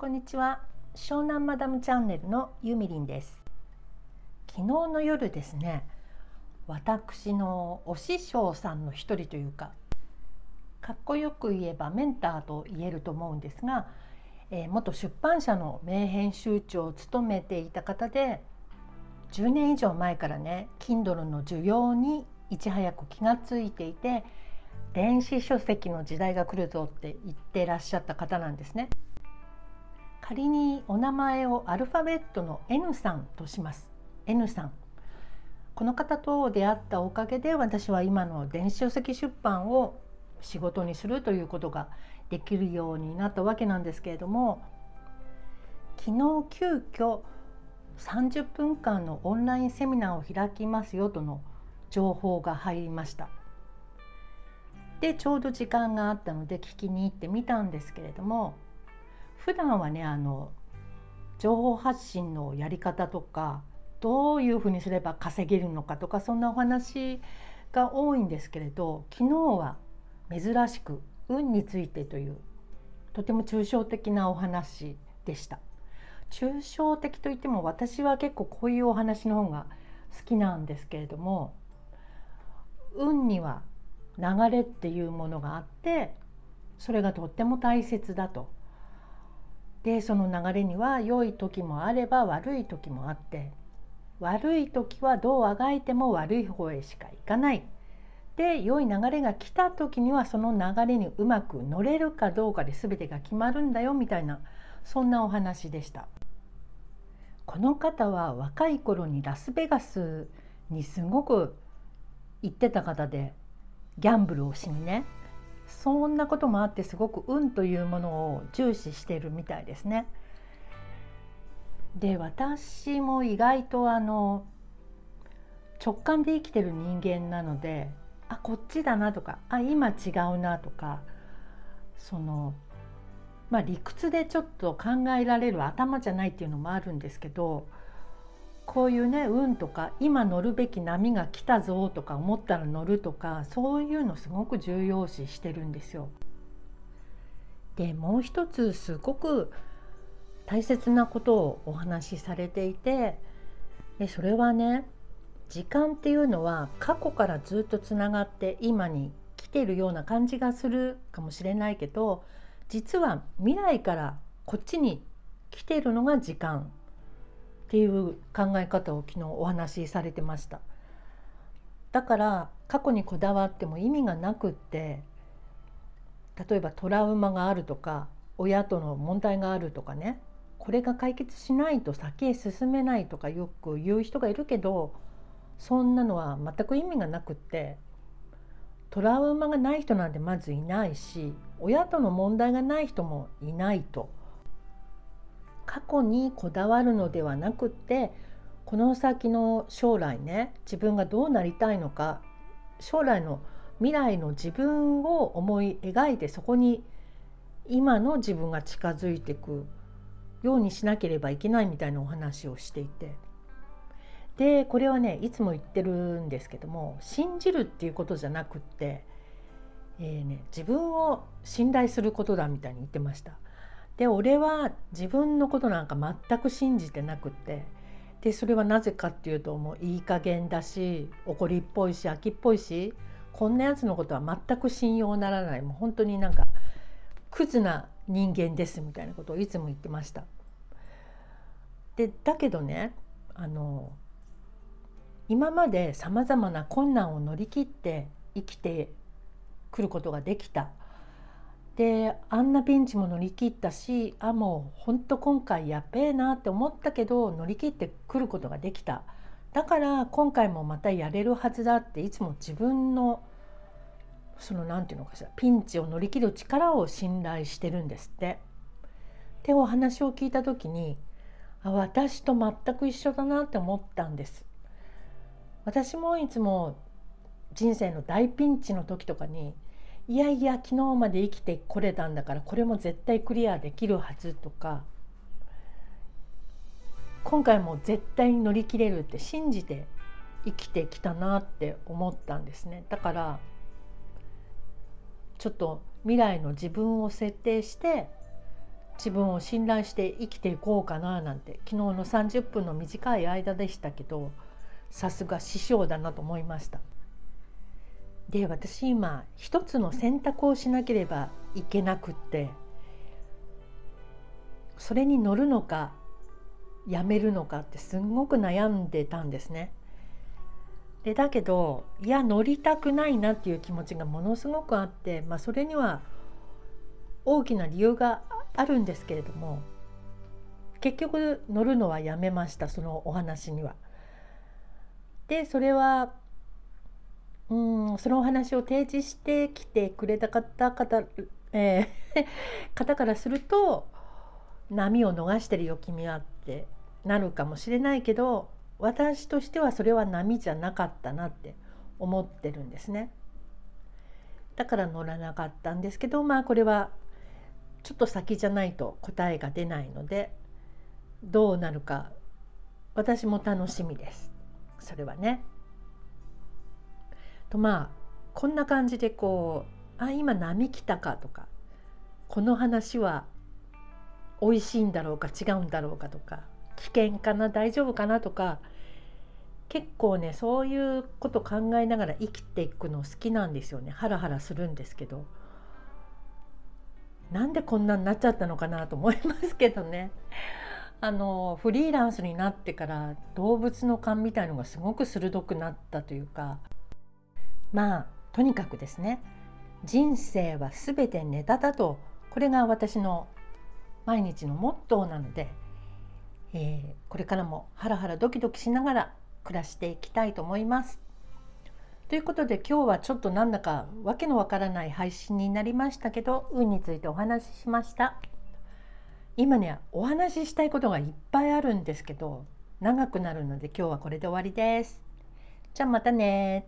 こんにちは。湘南マダムチャンネルのゆみりんです。昨日の夜ですね。私のお師匠さんの一人というかかっこよく言えばメンターと言えると思うんですが、えー、元出版社の名編集長を務めていた方で10年以上前からね Kindle の需要にいち早く気がついていて電子書籍の時代が来るぞって言ってらっしゃった方なんですね。仮にお名前をアルファベットの N さんとします。N さん。この方と出会ったおかげで私は今の電子書籍出版を仕事にするということができるようになったわけなんですけれども昨日急遽30分間のオンラインセミナーを開きますよとの情報が入りました。でちょうど時間があったので聞きに行ってみたんですけれども普段はねあの情報発信のやり方とかどういうふうにすれば稼げるのかとかそんなお話が多いんですけれど昨日は珍しく運についてというとても抽象的なお話でした。抽象的といっても私は結構こういうお話の方が好きなんですけれども運には流れっていうものがあってそれがとっても大切だとでその流れには良い時もあれば悪い時もあって悪い時はどうあがいても悪い方へしか行かない。で良い流れが来た時にはその流れにうまく乗れるかどうかで全てが決まるんだよみたいなそんなお話でした。この方は若い頃にラスベガスにすごく行ってた方でギャンブルをしにねそんなこともあってすごく運というものを重視してるみたいですね。で私も意外とあの直感で生きてる人間なのであこっちだなとかあ今違うなとかそのまあ理屈でちょっと考えられる頭じゃないっていうのもあるんですけどこういうね運とか今乗るべき波が来たぞとか思ったら乗るとかそういうのすごく重要視してるんですよ。でもう一つすごく大切なことをお話しされていてでそれはね時間っていうのは過去からずっとつながって今に来てるような感じがするかもしれないけど実は未来からこっちに来てるのが時間っていう考え方を昨日お話しされてました。だから過去にこだわっても意味がなくって例えばトラウマがあるとか親との問題があるとかねこれが解決しないと先へ進めないとかよく言う人がいるけどそんなのは全く意味がなくってトラウマがない人なんてまずいないし親との問題がない人もいないと。過去にこだわるのではなくってこの先の将来ね自分がどうなりたいのか将来の未来の自分を思い描いてそこに今の自分が近づいていくようにしなければいけないみたいなお話をしていてでこれはねいつも言ってるんですけども信じるっていうことじゃなくって、えーね、自分を信頼することだみたいに言ってました。で俺は自分のことなんか全く信じてなくてでそれはなぜかっていうともういい加減だし怒りっぽいし秋っぽいしこんなやつのことは全く信用ならないもう本当になんかクズな人間ですみたいなことをいつも言ってました。でだけどねあの今までさまざまな困難を乗り切って生きてくることができたであんなピンチも乗り切ったしあもうほんと今回やっべえなって思ったけど乗り切ってくることができただから今回もまたやれるはずだっていつも自分のその何て言うのかしらピンチを乗り切る力を信頼してるんですって。ってお話を聞いた時にあ私と全く一緒だなって思ったんです。私もいつも人生の大ピンチの時とかにいやいや昨日まで生きてこれたんだからこれも絶対クリアできるはずとか今回も絶対に乗り切れるって信じて生きてきたなって思ったんですねだからちょっと未来の自分を設定して自分を信頼して生きていこうかななんて昨日の30分の短い間でしたけどさすが師匠だなと思いました。で私今一つの選択をしなければいけなくってそれに乗るのかやめるのかってすんごく悩んでたんですね。でだけどいや乗りたくないなっていう気持ちがものすごくあって、まあ、それには大きな理由があるんですけれども結局乗るのはやめましたそのお話には。でそれはうんそのお話を提示してきてくれた方方,、えー 方からすると波を逃してるよ君はってなるかもしれないけど私としてはそれは波じゃなかったなって思ってるんですね。だから乗らなかったんですけどまあこれはちょっと先じゃないと答えが出ないのでどうなるか私も楽しみですそれはね。とまあこんな感じでこうあ今波来たかとかこの話は美味しいんだろうか違うんだろうかとか危険かな大丈夫かなとか結構ねそういうこと考えながら生きていくの好きなんですよね。ハラハラするんですけど。なんでこんなになっちゃったのかなと思いますけどね。あのフリーランスになってから動物の勘みたいのがすごく鋭くなったというかまあとにかくですね人生は全てネタだとこれが私の毎日のモットーなので、えー、これからもハラハラドキドキしながら暮らしていきたいと思います。ということで今日はちょっとなんだかわけのわからない配信になりましたけど運についてお話ししました。今ねお話ししたいことがいっぱいあるんですけど長くなるので今日はこれで終わりです。じゃあまたね